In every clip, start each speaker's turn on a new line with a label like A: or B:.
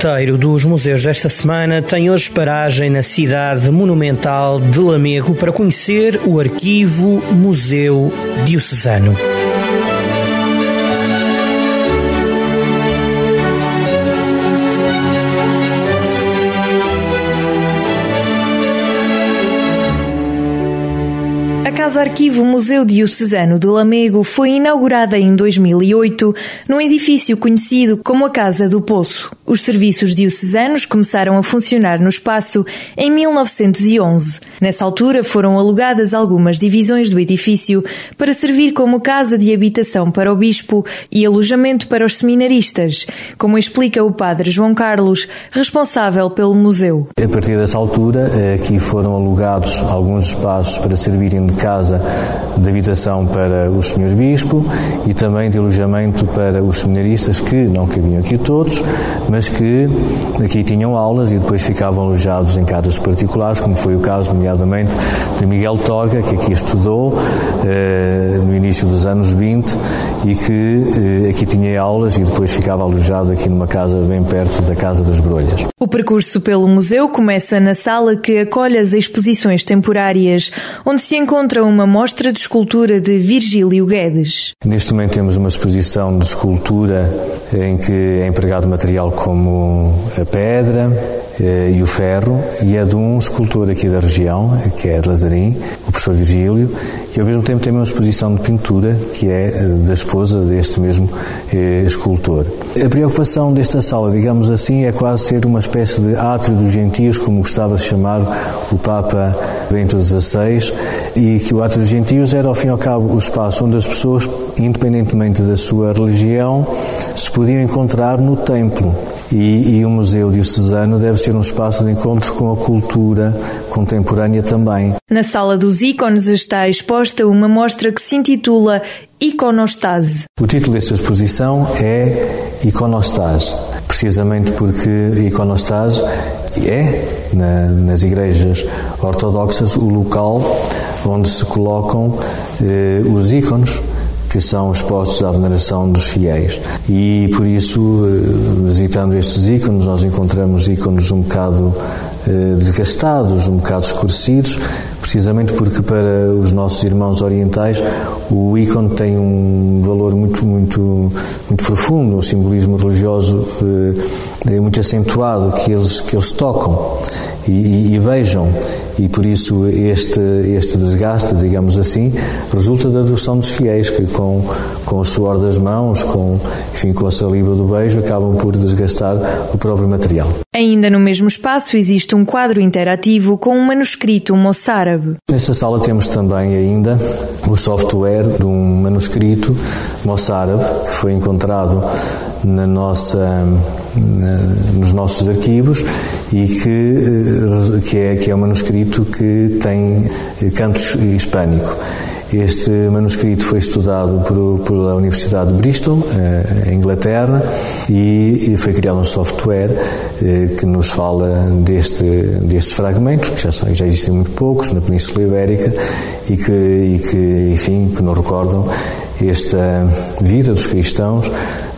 A: roteiro dos museus desta semana tem hoje paragem na cidade monumental de Lamego para conhecer o arquivo Museu Diocesano.
B: Casa Arquivo Museu Diocesano de Lamego foi inaugurada em 2008 num edifício conhecido como a Casa do Poço. Os serviços diocesanos começaram a funcionar no espaço em 1911. Nessa altura foram alugadas algumas divisões do edifício para servir como casa de habitação para o bispo e alojamento para os seminaristas, como explica o padre João Carlos, responsável pelo museu.
C: A partir dessa altura, aqui foram alugados alguns espaços para servirem de casa casa de habitação para o Sr. Bispo e também de alojamento para os seminaristas que não cabiam aqui todos, mas que aqui tinham aulas e depois ficavam alojados em casas particulares, como foi o caso, nomeadamente, de Miguel Torga, que aqui estudou eh, no início dos anos 20 e que eh, aqui tinha aulas e depois ficava alojado aqui numa casa bem perto da Casa das Brolhas.
B: O percurso pelo museu começa na sala que acolhe as exposições temporárias, onde se encontram uma mostra de escultura de Virgílio Guedes.
C: Neste momento temos uma exposição de escultura em que é empregado material como a pedra, eh, e o ferro, e é de um escultor aqui da região, que é de Lazarim, professor Virgílio, e ao mesmo tempo tem uma exposição de pintura, que é eh, da esposa deste mesmo eh, escultor. A preocupação desta sala, digamos assim, é quase ser uma espécie de átrio dos gentios, como gostava de chamar o Papa Bento XVI, e que o átrio dos gentios era, ao fim e ao cabo, o espaço onde as pessoas, independentemente da sua religião, se podiam encontrar no templo. E, e, o Museu Diocesano deve ser um espaço de encontro com a cultura contemporânea também.
B: Na Sala dos Ícones está exposta uma mostra que se intitula Iconostase.
C: O título desta exposição é Iconostase, precisamente porque Iconostase é, na, nas igrejas ortodoxas, o local onde se colocam eh, os ícones que são expostos à veneração dos fiéis. E por isso, eh, visitando estes ícones, nós encontramos ícones um bocado eh, desgastados, um bocado escurecidos, precisamente porque para os nossos irmãos orientais o ícone tem um valor muito muito muito profundo, um simbolismo religioso é muito acentuado que eles que eles tocam e, e, e, vejam e por isso este este desgaste, digamos assim, resulta da adoção dos fiéis que com com o suor das mãos, com enfim com a saliva do beijo acabam por desgastar o próprio material.
B: Ainda no mesmo espaço existe um quadro interativo com um manuscrito moçárabe.
C: Nesta sala temos também ainda o software de um manuscrito moçárabe que foi encontrado na nossa, na, nos nossos arquivos e que, eh, que, é, que é um manuscrito que tem cantos hispânico. Este manuscrito foi estudado por, pela Universidade de Bristol, eh, em Inglaterra, e, foi criado um software eh, que nos fala deste, destes fragmentos, que já, já existem muito poucos na Península Ibérica, e que, e que, enfim, que nos recordam esta vida dos cristãos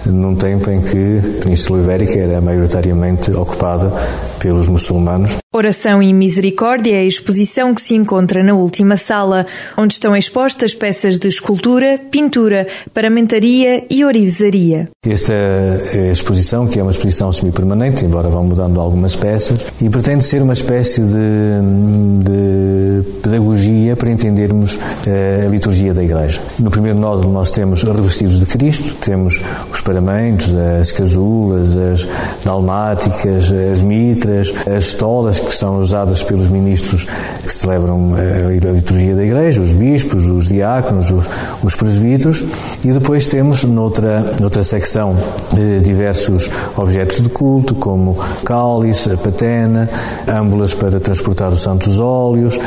C: num tempo em que a Península Ibérica era maioritariamente ocupada pelos muçulmanos.
B: Oração e Misericórdia é a exposição que se encontra na última sala, onde estão expostas peças de escultura, pintura, paramentaria e orivesaria.
C: Esta é exposição, que é uma exposição semi-permanente, embora vão mudando algumas peças, e pretende ser uma espécie de, de pedagogia para entendermos eh, a liturgia da Igreja. No primeiro nódulo nós temos revestidos de Cristo, temos os paramentos, as casulas, as dalmáticas, as mitras, as estolas que são usadas pelos ministros que celebram eh, a liturgia da Igreja, os bispos, os diáconos, os, os presbíteros, e depois temos noutra, noutra secção eh, diversos objetos de culto, como cálice, a patena, âmbulas para transportar os santos óleos,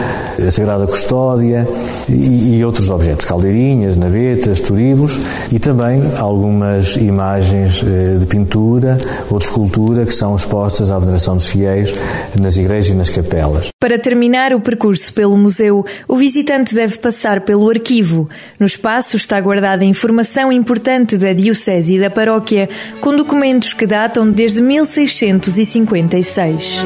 C: a Sagrada Custódia e, e outros objetos, caldeirinhas, navetas, turibos e também algumas imagens imagens de pintura ou de escultura que são expostas à veneração dos fiéis nas igrejas e nas capelas.
B: Para terminar o percurso pelo museu, o visitante deve passar pelo arquivo. No espaço está guardada informação importante da Diocese e da Paróquia, com documentos que datam desde 1656.